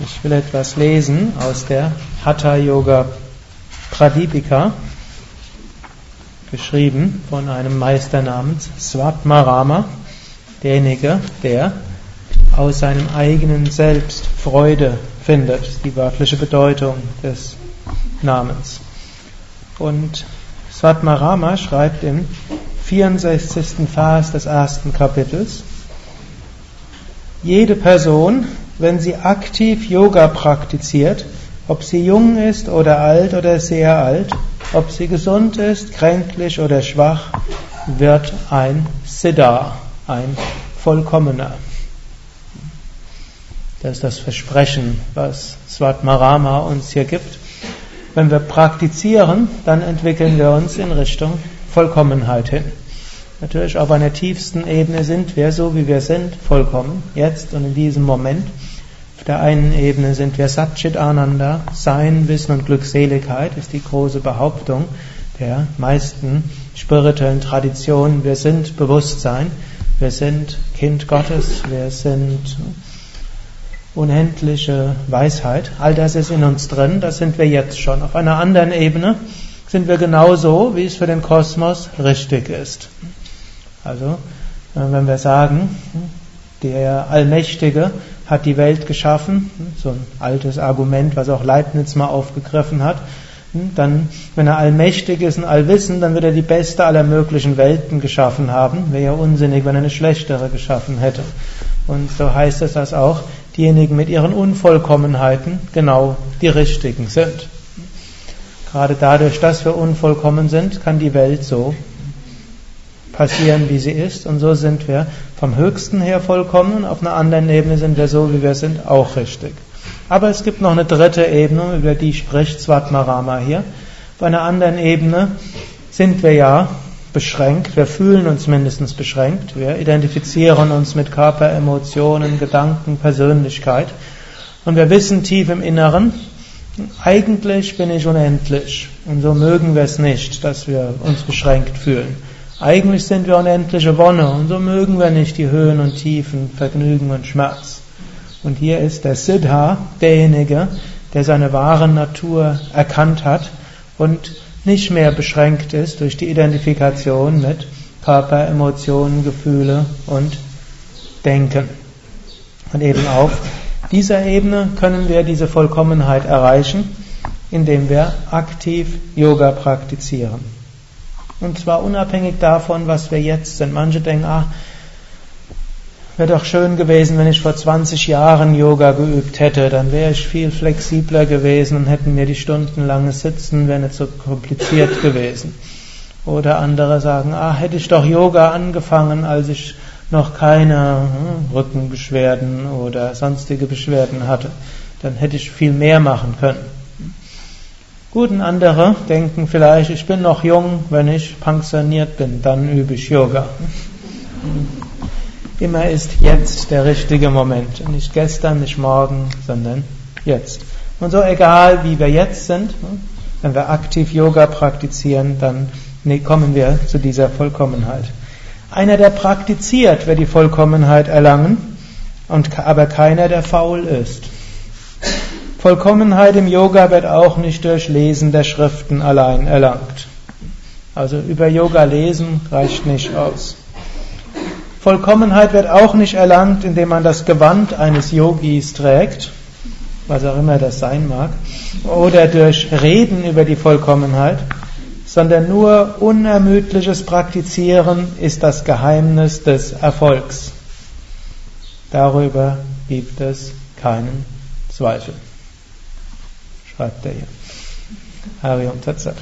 Ich will etwas lesen aus der Hatha Yoga Pradipika, geschrieben von einem Meister namens Swatmarama, derjenige, der aus seinem eigenen Selbst Freude findet, die wörtliche Bedeutung des Namens. Und Swatmarama schreibt im 64. Vers des ersten Kapitels, jede Person, wenn sie aktiv Yoga praktiziert, ob sie jung ist oder alt oder sehr alt, ob sie gesund ist, kränklich oder schwach, wird ein Siddha, ein Vollkommener. Das ist das Versprechen, was Svatmarama uns hier gibt. Wenn wir praktizieren, dann entwickeln wir uns in Richtung Vollkommenheit hin. Natürlich auf einer tiefsten Ebene sind wir so, wie wir sind, vollkommen, jetzt und in diesem Moment. Der einen Ebene sind wir Satchit Ananda, Sein, Wissen und Glückseligkeit ist die große Behauptung der meisten spirituellen Traditionen. Wir sind Bewusstsein, wir sind Kind Gottes, wir sind unendliche Weisheit. All das ist in uns drin, das sind wir jetzt schon. Auf einer anderen Ebene sind wir genauso, wie es für den Kosmos richtig ist. Also, äh, wenn wir sagen, der Allmächtige hat die Welt geschaffen, so ein altes Argument, was auch Leibniz mal aufgegriffen hat, dann, wenn er allmächtig ist und allwissend, dann wird er die beste aller möglichen Welten geschaffen haben. Wäre ja unsinnig, wenn er eine schlechtere geschaffen hätte. Und so heißt es, dass auch diejenigen mit ihren Unvollkommenheiten genau die richtigen sind. Gerade dadurch, dass wir unvollkommen sind, kann die Welt so passieren, wie sie ist. Und so sind wir vom Höchsten her vollkommen und auf einer anderen Ebene sind wir so, wie wir sind, auch richtig. Aber es gibt noch eine dritte Ebene, über die spricht Svatmarama hier. Auf einer anderen Ebene sind wir ja beschränkt, wir fühlen uns mindestens beschränkt, wir identifizieren uns mit Körper, Emotionen, Gedanken, Persönlichkeit und wir wissen tief im Inneren, eigentlich bin ich unendlich und so mögen wir es nicht, dass wir uns beschränkt fühlen. Eigentlich sind wir unendliche Wonne und so mögen wir nicht die Höhen und Tiefen, Vergnügen und Schmerz. Und hier ist der Siddha derjenige, der seine wahre Natur erkannt hat und nicht mehr beschränkt ist durch die Identifikation mit Körper, Emotionen, Gefühle und Denken. Und eben auf dieser Ebene können wir diese Vollkommenheit erreichen, indem wir aktiv Yoga praktizieren. Und zwar unabhängig davon, was wir jetzt sind. Manche denken, ah, wäre doch schön gewesen, wenn ich vor 20 Jahren Yoga geübt hätte, dann wäre ich viel flexibler gewesen und hätten mir die stundenlange Sitzen wäre nicht so kompliziert gewesen. Oder andere sagen, ah, hätte ich doch Yoga angefangen, als ich noch keine hm, Rückenbeschwerden oder sonstige Beschwerden hatte, dann hätte ich viel mehr machen können. Gut, und andere denken vielleicht, ich bin noch jung, wenn ich pensioniert bin, dann übe ich Yoga. Immer ist jetzt der richtige Moment. Nicht gestern, nicht morgen, sondern jetzt. Und so egal, wie wir jetzt sind, wenn wir aktiv Yoga praktizieren, dann kommen wir zu dieser Vollkommenheit. Einer, der praktiziert, wird die Vollkommenheit erlangen, und, aber keiner, der faul ist. Vollkommenheit im Yoga wird auch nicht durch Lesen der Schriften allein erlangt. Also über Yoga lesen reicht nicht aus. Vollkommenheit wird auch nicht erlangt, indem man das Gewand eines Yogis trägt, was auch immer das sein mag, oder durch Reden über die Vollkommenheit, sondern nur unermüdliches Praktizieren ist das Geheimnis des Erfolgs. Darüber gibt es keinen Zweifel schreibt er hier. Hari und Tatsat.